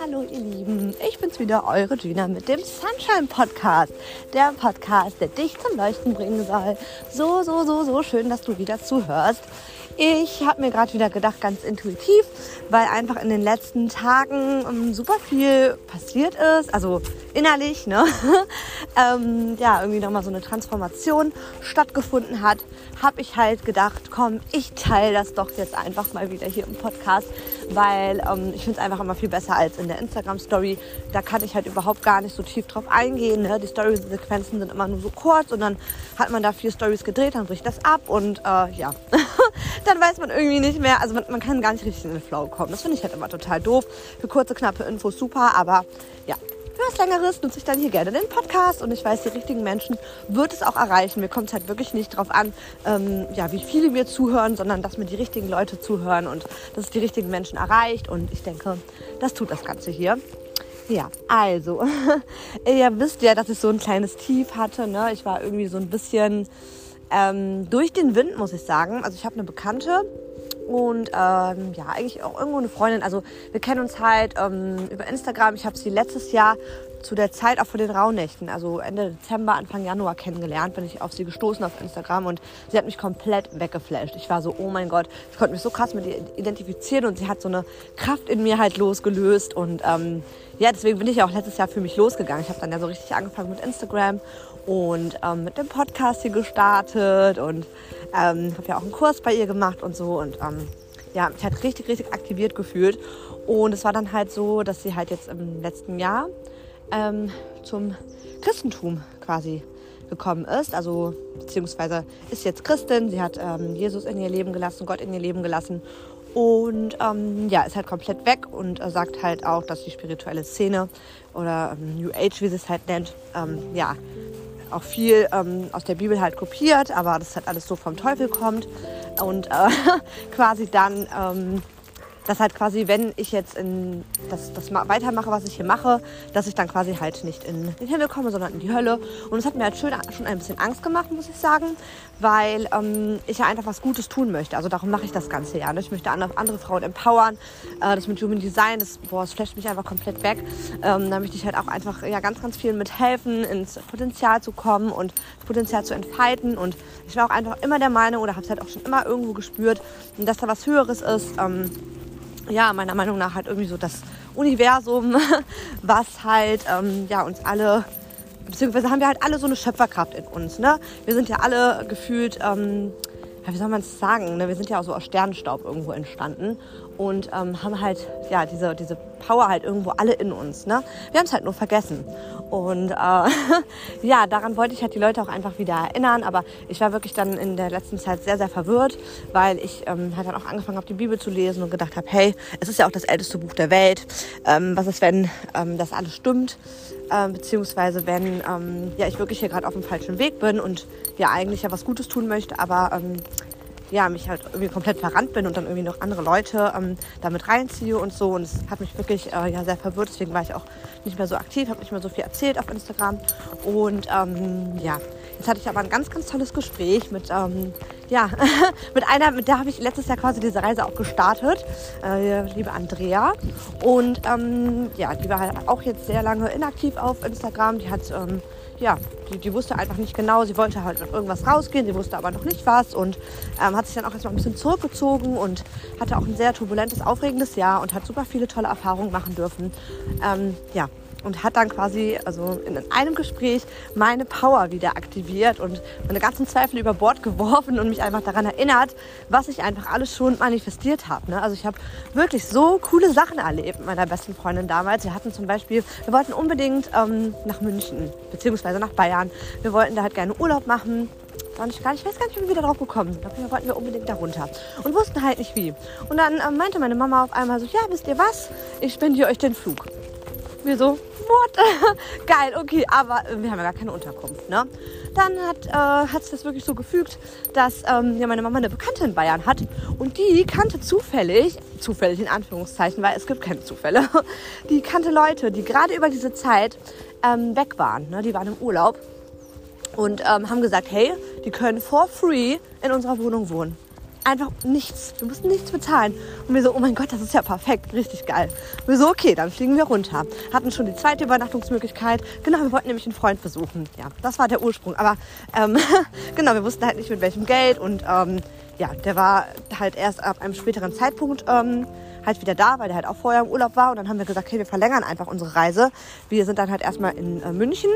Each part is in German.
Hallo ihr Lieben, ich bin's wieder, eure Gina mit dem Sunshine Podcast. Der Podcast, der dich zum Leuchten bringen soll. So, so, so, so schön, dass du wieder zuhörst. Ich habe mir gerade wieder gedacht, ganz intuitiv, weil einfach in den letzten Tagen ähm, super viel passiert ist, also innerlich, ne? ähm, ja, irgendwie nochmal so eine Transformation stattgefunden hat, habe ich halt gedacht, komm, ich teile das doch jetzt einfach mal wieder hier im Podcast, weil ähm, ich finde es einfach immer viel besser als in der Instagram-Story. Da kann ich halt überhaupt gar nicht so tief drauf eingehen. Ne? Die Story-Sequenzen sind immer nur so kurz und dann hat man da vier Stories gedreht, dann bricht das ab und äh, ja. dann weiß man irgendwie nicht mehr, also man, man, kann gar nicht richtig in den Flow kommen. Das finde ich halt immer total doof. Für kurze, knappe Infos super, aber ja, Längeres nutze ich dann hier gerne den Podcast und ich weiß, die richtigen Menschen wird es auch erreichen. Mir kommt es halt wirklich nicht darauf an, ähm, ja, wie viele mir zuhören, sondern dass mir die richtigen Leute zuhören und dass es die richtigen Menschen erreicht und ich denke, das tut das Ganze hier. Ja, also, ihr wisst ja, dass ich so ein kleines Tief hatte. Ne? Ich war irgendwie so ein bisschen ähm, durch den Wind, muss ich sagen. Also ich habe eine Bekannte und ähm, ja, eigentlich auch irgendwo eine Freundin. Also wir kennen uns halt ähm, über Instagram. Ich habe sie letztes Jahr zu der Zeit auch vor den Rauhnächten, also Ende Dezember, Anfang Januar kennengelernt, bin ich auf sie gestoßen auf Instagram und sie hat mich komplett weggeflasht. Ich war so, oh mein Gott, ich konnte mich so krass mit ihr identifizieren und sie hat so eine Kraft in mir halt losgelöst und ähm, ja, deswegen bin ich auch letztes Jahr für mich losgegangen. Ich habe dann ja so richtig angefangen mit Instagram und ähm, mit dem Podcast hier gestartet und ähm, habe ja auch einen Kurs bei ihr gemacht und so und ähm, ja, ich hat richtig, richtig aktiviert gefühlt und es war dann halt so, dass sie halt jetzt im letzten Jahr ähm, zum Christentum quasi gekommen ist, also beziehungsweise ist jetzt Christin, sie hat ähm, Jesus in ihr Leben gelassen, Gott in ihr Leben gelassen. Und ähm, ja, ist halt komplett weg und äh, sagt halt auch, dass die spirituelle Szene oder ähm, New Age, wie sie es halt nennt, ähm, ja, auch viel ähm, aus der Bibel halt kopiert, aber das halt alles so vom Teufel kommt. Und äh, quasi dann ähm, dass halt quasi, wenn ich jetzt in das, das weitermache, was ich hier mache, dass ich dann quasi halt nicht in den Himmel komme, sondern in die Hölle. Und es hat mir halt schon, schon ein bisschen Angst gemacht, muss ich sagen, weil ähm, ich ja einfach was Gutes tun möchte. Also darum mache ich das Ganze ja. Ne? Ich möchte andere, andere Frauen empowern. Äh, das mit Human Design, das, boah, das flasht mich einfach komplett weg. Ähm, da möchte ich halt auch einfach ja, ganz, ganz vielen mithelfen, ins Potenzial zu kommen und das Potenzial zu entfalten. Und ich war auch einfach immer der Meinung oder habe es halt auch schon immer irgendwo gespürt, dass da was Höheres ist. Ähm, ja, meiner Meinung nach halt irgendwie so das Universum, was halt ähm, ja, uns alle, beziehungsweise haben wir halt alle so eine Schöpferkraft in uns. Ne? Wir sind ja alle gefühlt, ähm, ja, wie soll man es sagen, ne? wir sind ja auch so aus Sternenstaub irgendwo entstanden und ähm, haben halt ja diese, diese Power halt irgendwo alle in uns. Ne? Wir haben es halt nur vergessen. Und äh, ja, daran wollte ich halt die Leute auch einfach wieder erinnern. Aber ich war wirklich dann in der letzten Zeit sehr, sehr verwirrt, weil ich ähm, halt dann auch angefangen habe, die Bibel zu lesen und gedacht habe, hey, es ist ja auch das älteste Buch der Welt. Ähm, was ist, wenn ähm, das alles stimmt? Ähm, beziehungsweise wenn ähm, ja, ich wirklich hier gerade auf dem falschen Weg bin und ja eigentlich ja was Gutes tun möchte, aber ähm, ja, mich halt irgendwie komplett verrannt bin und dann irgendwie noch andere Leute ähm, damit reinziehe und so. Und es hat mich wirklich äh, ja, sehr verwirrt. Deswegen war ich auch nicht mehr so aktiv, habe nicht mehr so viel erzählt auf Instagram. Und ähm, ja, jetzt hatte ich aber ein ganz, ganz tolles Gespräch mit, ähm, ja, mit einer, mit der habe ich letztes Jahr quasi diese Reise auch gestartet, äh, liebe Andrea. Und ähm, ja, die war halt auch jetzt sehr lange inaktiv auf Instagram. Die hat ähm, ja, die, die, wusste einfach nicht genau, sie wollte halt auf irgendwas rausgehen, sie wusste aber noch nicht was und ähm, hat sich dann auch erstmal ein bisschen zurückgezogen und hatte auch ein sehr turbulentes, aufregendes Jahr und hat super viele tolle Erfahrungen machen dürfen. Ähm, ja, und hat dann quasi also in einem Gespräch meine Power wieder aktiviert und meine ganzen Zweifel über Bord geworfen und mich einfach daran erinnert, was ich einfach alles schon manifestiert habe. Ne? Also ich habe wirklich so coole Sachen erlebt mit meiner besten Freundin damals. Wir hatten zum Beispiel, wir wollten unbedingt ähm, nach München beziehungsweise nach Bayern. Wir wollten da halt gerne Urlaub machen. Ich, gar nicht, ich weiß gar nicht, wie wir wieder drauf gekommen sind. Da wollten wir unbedingt da runter. Und wussten halt nicht wie. Und dann äh, meinte meine Mama auf einmal so, ja, wisst ihr was? Ich spendiere euch den Flug. Wir so, what? Geil, okay, aber äh, wir haben ja gar keine Unterkunft, ne? Dann hat äh, es das wirklich so gefügt, dass ähm, ja, meine Mama eine Bekannte in Bayern hat und die kannte zufällig, zufällig in Anführungszeichen, weil es gibt keine Zufälle, die kannte Leute, die gerade über diese Zeit ähm, weg waren, ne? Die waren im Urlaub und ähm, haben gesagt, hey, die können for free in unserer Wohnung wohnen. Einfach nichts. Wir mussten nichts bezahlen. Und wir so, oh mein Gott, das ist ja perfekt, richtig geil. Und wir so, okay, dann fliegen wir runter. Hatten schon die zweite Übernachtungsmöglichkeit. Genau, wir wollten nämlich einen Freund besuchen. Ja, das war der Ursprung. Aber ähm, genau, wir wussten halt nicht mit welchem Geld. Und ähm, ja, der war halt erst ab einem späteren Zeitpunkt ähm, halt wieder da, weil der halt auch vorher im Urlaub war. Und dann haben wir gesagt, okay, wir verlängern einfach unsere Reise. Wir sind dann halt erstmal in äh, München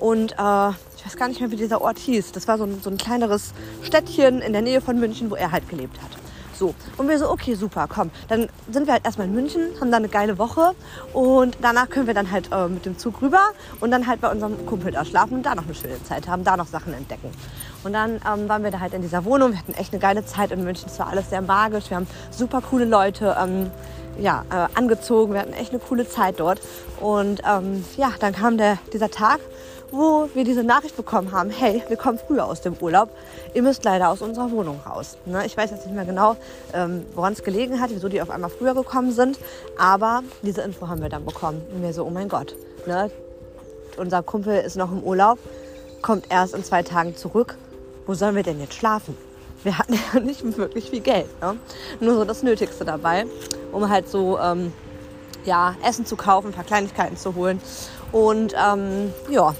und äh, ich weiß gar nicht mehr, wie dieser Ort hieß. Das war so ein, so ein kleineres Städtchen in der Nähe von München, wo er halt gelebt hat. So, und wir so, okay, super, komm. Dann sind wir halt erstmal in München, haben da eine geile Woche und danach können wir dann halt äh, mit dem Zug rüber und dann halt bei unserem Kumpel da schlafen und da noch eine schöne Zeit haben, da noch Sachen entdecken. Und dann ähm, waren wir da halt in dieser Wohnung, wir hatten echt eine geile Zeit in München, es war alles sehr magisch, wir haben super coole Leute ähm, ja, äh, angezogen, wir hatten echt eine coole Zeit dort. Und ähm, ja, dann kam der, dieser Tag wo wir diese Nachricht bekommen haben, hey, wir kommen früher aus dem Urlaub, ihr müsst leider aus unserer Wohnung raus. Ne? Ich weiß jetzt nicht mehr genau, ähm, woran es gelegen hat, wieso die auf einmal früher gekommen sind, aber diese Info haben wir dann bekommen. Und wir so, oh mein Gott, ne? unser Kumpel ist noch im Urlaub, kommt erst in zwei Tagen zurück. Wo sollen wir denn jetzt schlafen? Wir hatten ja nicht wirklich viel Geld, ne? nur so das Nötigste dabei, um halt so ähm, ja, Essen zu kaufen, ein paar Kleinigkeiten zu holen. Und ähm, ja,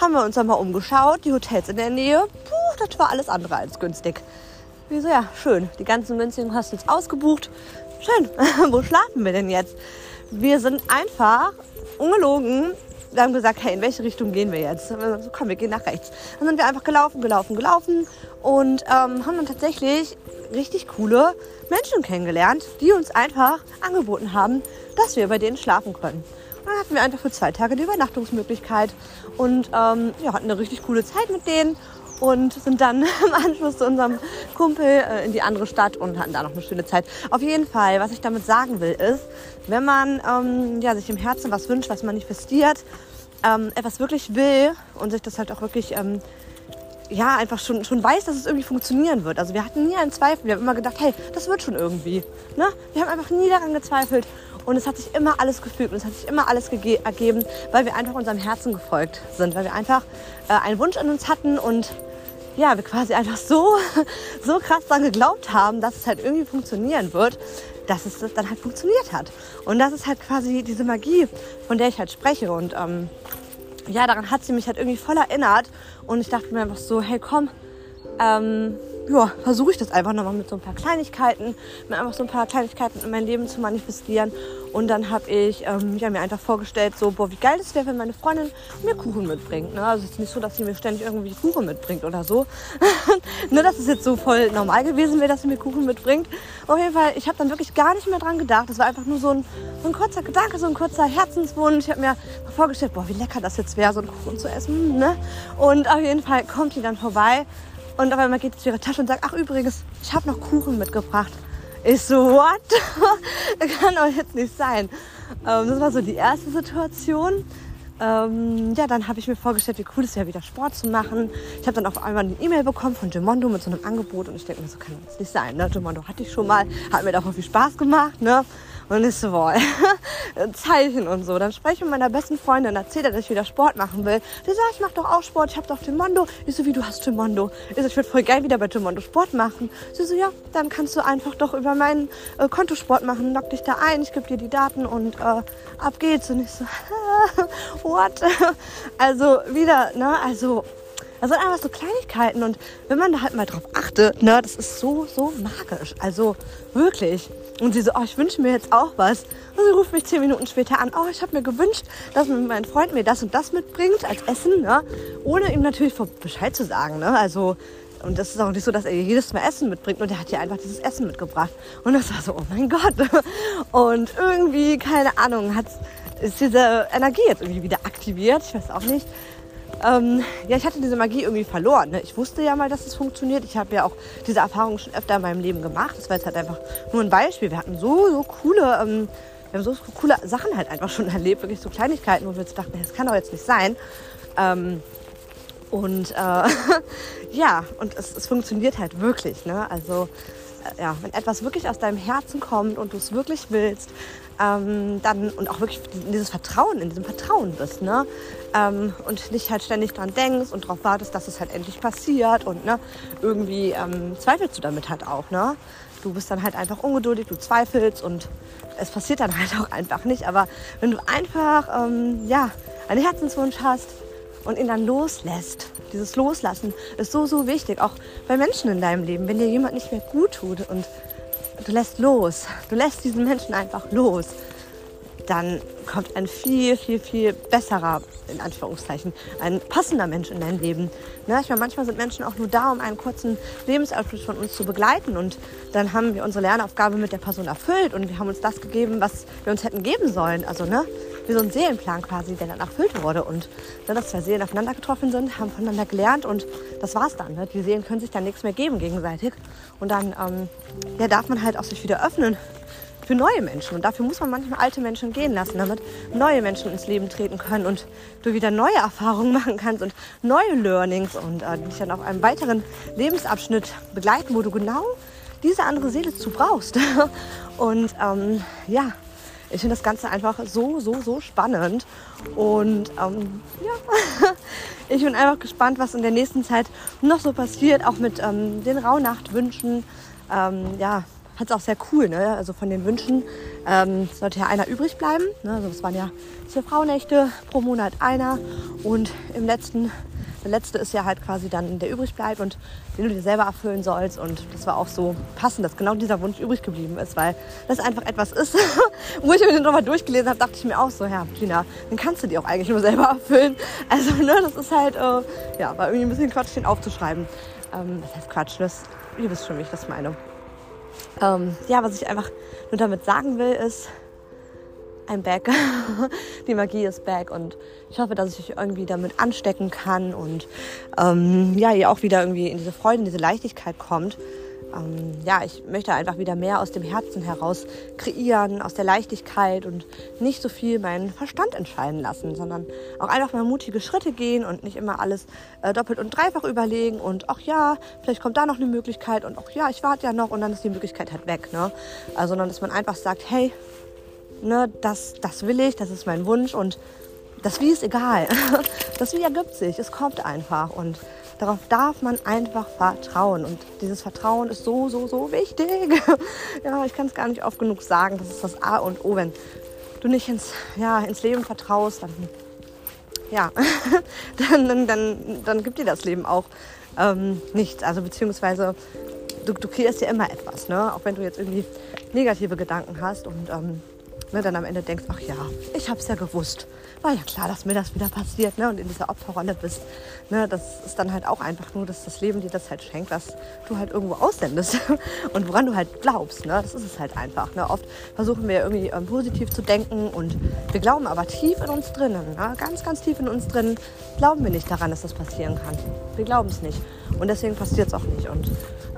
haben wir uns dann mal umgeschaut, die Hotels in der Nähe. Puh, das war alles andere als günstig. Wir so, ja, schön. Die ganzen günstigen Hostels ausgebucht. Schön. Wo schlafen wir denn jetzt? Wir sind einfach ungelogen. Wir haben gesagt, hey, in welche Richtung gehen wir jetzt? So, komm, wir gehen nach rechts. Dann sind wir einfach gelaufen, gelaufen, gelaufen und ähm, haben dann tatsächlich richtig coole Menschen kennengelernt, die uns einfach angeboten haben, dass wir bei denen schlafen können dann hatten wir einfach für zwei Tage die Übernachtungsmöglichkeit und ähm, ja, hatten eine richtig coole Zeit mit denen und sind dann im Anschluss zu unserem Kumpel äh, in die andere Stadt und hatten da noch eine schöne Zeit. Auf jeden Fall, was ich damit sagen will, ist, wenn man ähm, ja, sich im Herzen was wünscht, was manifestiert, ähm, etwas wirklich will und sich das halt auch wirklich ähm, ja, einfach schon, schon weiß, dass es irgendwie funktionieren wird. Also wir hatten nie einen Zweifel. Wir haben immer gedacht, hey, das wird schon irgendwie. Ne? Wir haben einfach nie daran gezweifelt. Und es hat sich immer alles gefügt und es hat sich immer alles ergeben, weil wir einfach unserem Herzen gefolgt sind, weil wir einfach äh, einen Wunsch in uns hatten und ja, wir quasi einfach so, so krass daran geglaubt haben, dass es halt irgendwie funktionieren wird, dass es dann halt funktioniert hat. Und das ist halt quasi diese Magie, von der ich halt spreche. Und ähm, ja, daran hat sie mich halt irgendwie voll erinnert. Und ich dachte mir einfach so, hey komm, ähm, ja, versuche ich das einfach nochmal mit so ein paar Kleinigkeiten, mir einfach so ein paar Kleinigkeiten in mein Leben zu manifestieren. Und dann habe ich ähm, ja, mir einfach vorgestellt, so, boah, wie geil das wäre, wenn meine Freundin mir Kuchen mitbringt. Ne? Also es ist nicht so, dass sie mir ständig irgendwie Kuchen mitbringt oder so. Nur, dass es jetzt so voll normal gewesen wäre, dass sie mir Kuchen mitbringt. Auf jeden Fall, ich habe dann wirklich gar nicht mehr dran gedacht. Das war einfach nur so ein, so ein kurzer Gedanke, so ein kurzer Herzenswunsch. Ich habe mir vorgestellt, boah, wie lecker das jetzt wäre, so einen Kuchen zu essen. Ne? Und auf jeden Fall kommt die dann vorbei und auf einmal geht sie zu ihrer Tasche und sagt, ach übrigens, ich habe noch Kuchen mitgebracht. Ich so, what? kann doch jetzt nicht sein. Ähm, das war so die erste Situation. Ähm, ja, dann habe ich mir vorgestellt, wie cool es wäre, wieder Sport zu machen. Ich habe dann auf einmal eine E-Mail bekommen von Gemondo mit so einem Angebot und ich denke mir, so kann das nicht sein. Ne? Gemondo hatte ich schon mal, hat mir auch viel Spaß gemacht. Ne? Und ich so, boah, Zeichen und so. Dann spreche ich mit meiner besten Freundin, erzähle, dass ich wieder Sport machen will. Die sagt, ich mache doch auch Sport, ich habe doch Timondo. Ich so, wie, du hast Timondo? Ich so, ich würde voll geil wieder bei Timondo Sport machen. Sie so, ja, dann kannst du einfach doch über meinen äh, Kontosport machen. Lock dich da ein, ich gebe dir die Daten und äh, ab geht's. Und ich so, what? Also wieder, ne, also das sind einfach so Kleinigkeiten und wenn man da halt mal drauf achtet, ne, das ist so, so magisch. Also wirklich. Und sie so, oh, ich wünsche mir jetzt auch was. Und sie ruft mich zehn Minuten später an, oh, ich habe mir gewünscht, dass mein Freund mir das und das mitbringt als Essen, ne? ohne ihm natürlich Bescheid zu sagen. Ne? Also, und das ist auch nicht so, dass er jedes Mal Essen mitbringt. Und er hat ja einfach dieses Essen mitgebracht. Und das war so, oh mein Gott. Und irgendwie, keine Ahnung, hat, ist diese Energie jetzt irgendwie wieder aktiviert. Ich weiß auch nicht. Ähm, ja, ich hatte diese Magie irgendwie verloren. Ne? Ich wusste ja mal, dass es funktioniert. Ich habe ja auch diese Erfahrung schon öfter in meinem Leben gemacht. Das war jetzt halt einfach nur ein Beispiel. Wir hatten so, so coole, ähm, wir haben so coole Sachen halt einfach schon erlebt. Wirklich so Kleinigkeiten, wo wir jetzt dachten, das kann doch jetzt nicht sein. Ähm, und äh, ja, und es, es, funktioniert halt wirklich. Ne? Also ja, wenn etwas wirklich aus deinem Herzen kommt und du es wirklich willst, ähm, dann und auch wirklich in dieses Vertrauen, in diesem Vertrauen bist, ne? Ähm, und nicht halt ständig dran denkst und darauf wartest, dass es halt endlich passiert und ne, irgendwie ähm, zweifelst du damit halt auch, ne? Du bist dann halt einfach ungeduldig, du zweifelst und es passiert dann halt auch einfach nicht. Aber wenn du einfach ähm, ja, einen Herzenswunsch hast und ihn dann loslässt, dieses Loslassen ist so, so wichtig, auch bei Menschen in deinem Leben. Wenn dir jemand nicht mehr gut tut und du lässt los, du lässt diesen Menschen einfach los, dann kommt ein viel, viel, viel besserer, in Anführungszeichen, ein passender Mensch in dein Leben. Ne? Ich meine, manchmal sind Menschen auch nur da, um einen kurzen Lebensabschnitt von uns zu begleiten und dann haben wir unsere Lernaufgabe mit der Person erfüllt und wir haben uns das gegeben, was wir uns hätten geben sollen. Also, ne? Wie so ein Seelenplan quasi, der dann erfüllt wurde. Und dann, dass zwei Seelen aufeinander getroffen sind, haben voneinander gelernt und das war's dann. Ne? Die Seelen können sich dann nichts mehr geben gegenseitig. Und dann ähm, ja, darf man halt auch sich wieder öffnen für neue Menschen. Und dafür muss man manchmal alte Menschen gehen lassen, damit neue Menschen ins Leben treten können und du wieder neue Erfahrungen machen kannst und neue Learnings und äh, dich dann auf einem weiteren Lebensabschnitt begleiten, wo du genau diese andere Seele zu brauchst. Und ähm, ja, ich finde das Ganze einfach so, so, so spannend. Und ähm, ja, ich bin einfach gespannt, was in der nächsten Zeit noch so passiert, auch mit ähm, den Rauhnachtwünschen. Ähm, ja, hat es auch sehr cool. Ne? Also von den Wünschen ähm, sollte ja einer übrig bleiben. Ne? Also es waren ja vier Frauennächte pro Monat einer. Und im letzten, der letzte ist ja halt quasi dann der übrig bleibt und den du dir selber erfüllen sollst. Und das war auch so passend, dass genau dieser Wunsch übrig geblieben ist, weil das einfach etwas ist, wo ich mir den nochmal durchgelesen habe, dachte ich mir auch so, ja, Tina, den kannst du dir auch eigentlich nur selber erfüllen. Also, ne, das ist halt, äh, ja, war irgendwie ein bisschen Quatsch, den aufzuschreiben. Ähm, das heißt Quatsch, das, ihr wisst schon, wie ich das meine. Ähm, ja, was ich einfach nur damit sagen will, ist, I'm back. Die Magie ist back und ich hoffe, dass ich euch irgendwie damit anstecken kann und ähm, ja, ihr auch wieder irgendwie in diese Freude, in diese Leichtigkeit kommt ähm, ja, ich möchte einfach wieder mehr aus dem Herzen heraus kreieren, aus der Leichtigkeit und nicht so viel meinen Verstand entscheiden lassen, sondern auch einfach mal mutige Schritte gehen und nicht immer alles äh, doppelt und dreifach überlegen und ach ja, vielleicht kommt da noch eine Möglichkeit und ach ja, ich warte ja noch und dann ist die Möglichkeit halt weg, ne? Also, sondern dass man einfach sagt, hey, ne, das, das will ich, das ist mein Wunsch und das Wie ist egal. Das Wie ergibt sich, es kommt einfach und Darauf darf man einfach vertrauen. Und dieses Vertrauen ist so, so, so wichtig. ja, ich kann es gar nicht oft genug sagen. Das ist das A und O. Wenn du nicht ins, ja, ins Leben vertraust, dann, ja, dann, dann, dann, dann gibt dir das Leben auch ähm, nichts. Also beziehungsweise du, du kreierst ja immer etwas, ne? Auch wenn du jetzt irgendwie negative Gedanken hast und ähm, ne, dann am Ende denkst, ach ja, ich habe es ja gewusst war ja klar, dass mir das wieder passiert ne? und in dieser Opferrolle bist. Ne? Das ist dann halt auch einfach nur, dass das Leben dir das halt schenkt, was du halt irgendwo aussendest und woran du halt glaubst. Ne? Das ist es halt einfach. Ne? Oft versuchen wir irgendwie ähm, positiv zu denken und wir glauben aber tief in uns drinnen, ne? ganz, ganz tief in uns drinnen, glauben wir nicht daran, dass das passieren kann. Wir glauben es nicht und deswegen passiert es auch nicht. Und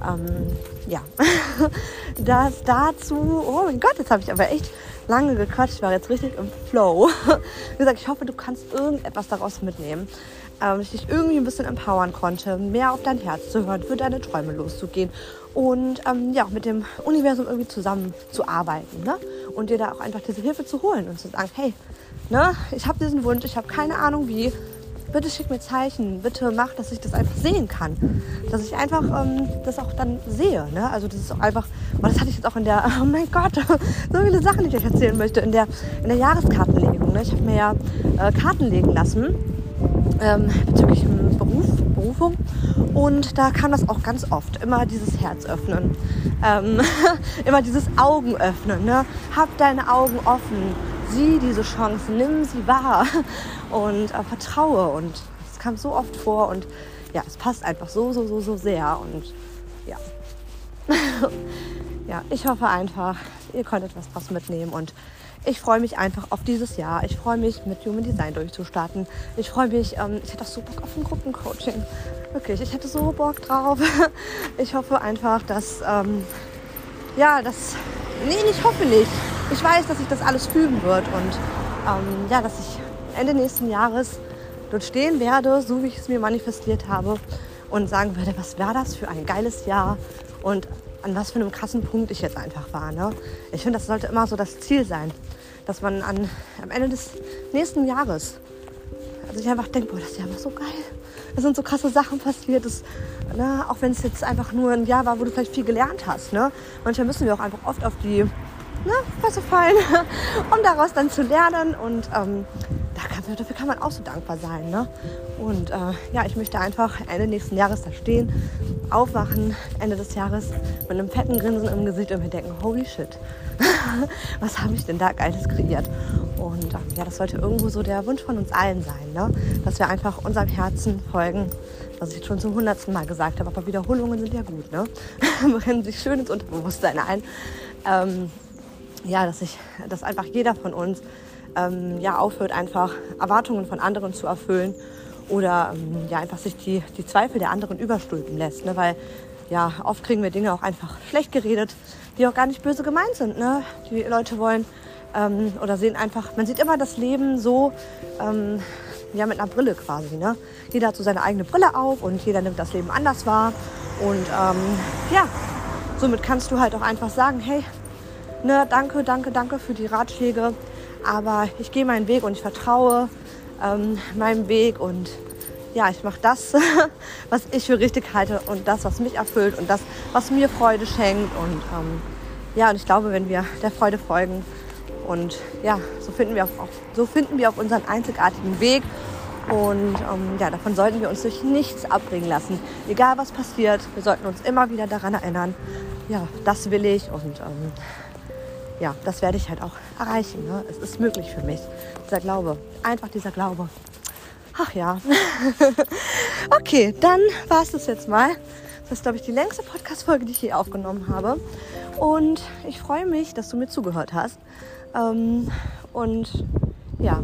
ähm, ja, das dazu, oh mein Gott, jetzt habe ich aber echt lange gequatscht, ich war jetzt richtig im Flow. Wie gesagt, ich hoffe, du kannst irgendetwas daraus mitnehmen. Ähm, ich dich irgendwie ein bisschen empowern konnte, mehr auf dein Herz zu hören, für deine Träume loszugehen und ähm, ja, mit dem Universum irgendwie zusammenzuarbeiten ne? und dir da auch einfach diese Hilfe zu holen und zu sagen, hey, ne, ich habe diesen Wunsch, ich habe keine Ahnung wie, bitte schick mir Zeichen, bitte mach, dass ich das einfach sehen kann. Dass ich einfach ähm, das auch dann sehe. Ne? Also das ist auch einfach, weil das hatte ich jetzt auch in der, oh mein Gott, so viele Sachen, die ich euch erzählen möchte, in der, in der Jahreskartenlegung. Ne? Ich habe mir ja äh, Karten legen lassen ähm, bezüglich Beruf, Berufung. Und da kam das auch ganz oft. Immer dieses Herz öffnen. Ähm, immer dieses Augen öffnen. Ne? Hab deine Augen offen sieh diese Chance, nimm sie wahr und äh, vertraue. Und es kam so oft vor und ja, es passt einfach so, so, so, so sehr. Und ja, ja, ich hoffe einfach, ihr konntet was draus mitnehmen und ich freue mich einfach auf dieses Jahr. Ich freue mich, mit Human Design durchzustarten. Ich freue mich, ähm, ich hätte auch so Bock auf ein Gruppencoaching. Wirklich, ich hätte so Bock drauf. Ich hoffe einfach, dass, ähm, ja, das, nee, ich hoffe nicht ich weiß, dass sich das alles fügen wird und ähm, ja, dass ich Ende nächsten Jahres dort stehen werde, so wie ich es mir manifestiert habe und sagen werde, was war das für ein geiles Jahr und an was für einem krassen Punkt ich jetzt einfach war. Ne? Ich finde, das sollte immer so das Ziel sein, dass man an, am Ende des nächsten Jahres also ich einfach denke, boah, das Jahr war so geil. Es sind so krasse Sachen passiert. Das, ne, auch wenn es jetzt einfach nur ein Jahr war, wo du vielleicht viel gelernt hast. Ne? Manchmal müssen wir auch einfach oft auf die ne, Fresse fallen, um daraus dann zu lernen. Und ähm, da kann, dafür kann man auch so dankbar sein. Ne? Und äh, ja, ich möchte einfach Ende nächsten Jahres da stehen, aufwachen, Ende des Jahres mit einem fetten Grinsen im Gesicht und mir denken, holy shit, was habe ich denn da Geiles kreiert? Und ähm, ja, das sollte irgendwo so der Wunsch von uns allen sein, ne? dass wir einfach unserem Herzen folgen, was ich schon zum hundertsten Mal gesagt habe. Aber Wiederholungen sind ja gut, ne? brennen sich schön ins Unterbewusstsein ein. Ähm, ja, dass, ich, dass einfach jeder von uns ähm, ja, aufhört, einfach Erwartungen von anderen zu erfüllen oder ähm, ja, einfach sich die, die Zweifel der anderen überstülpen lässt. Ne? Weil ja, oft kriegen wir Dinge auch einfach schlecht geredet, die auch gar nicht böse gemeint sind. Ne? Die Leute wollen ähm, oder sehen einfach, man sieht immer das Leben so, ähm, ja, mit einer Brille quasi. Ne? Jeder hat so seine eigene Brille auf und jeder nimmt das Leben anders wahr. Und ähm, ja, somit kannst du halt auch einfach sagen, hey, ne, danke, danke, danke für die Ratschläge, aber ich gehe meinen Weg und ich vertraue ähm, meinem Weg und ja, ich mache das, was ich für richtig halte und das, was mich erfüllt und das, was mir Freude schenkt. Und ähm, ja, und ich glaube, wenn wir der Freude folgen und ja, so finden wir auch, so finden wir auch unseren einzigartigen Weg. Und ähm, ja, davon sollten wir uns durch nichts abbringen lassen. Egal was passiert, wir sollten uns immer wieder daran erinnern, ja, das will ich und ähm, ja, das werde ich halt auch erreichen. Ne? Es ist möglich für mich. Dieser Glaube, einfach dieser Glaube. Ach ja. okay, dann war es das jetzt mal. Das ist, glaube ich, die längste Podcast-Folge, die ich je aufgenommen habe. Und ich freue mich, dass du mir zugehört hast. Ähm, und ja,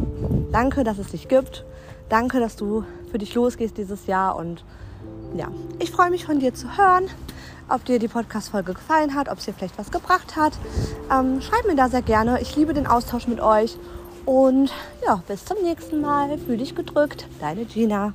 danke, dass es dich gibt. Danke, dass du für dich losgehst dieses Jahr. Und ja, ich freue mich von dir zu hören ob dir die Podcast-Folge gefallen hat, ob es dir vielleicht was gebracht hat. Ähm, schreib mir da sehr gerne. Ich liebe den Austausch mit euch. Und ja, bis zum nächsten Mal. Fühl dich gedrückt. Deine Gina.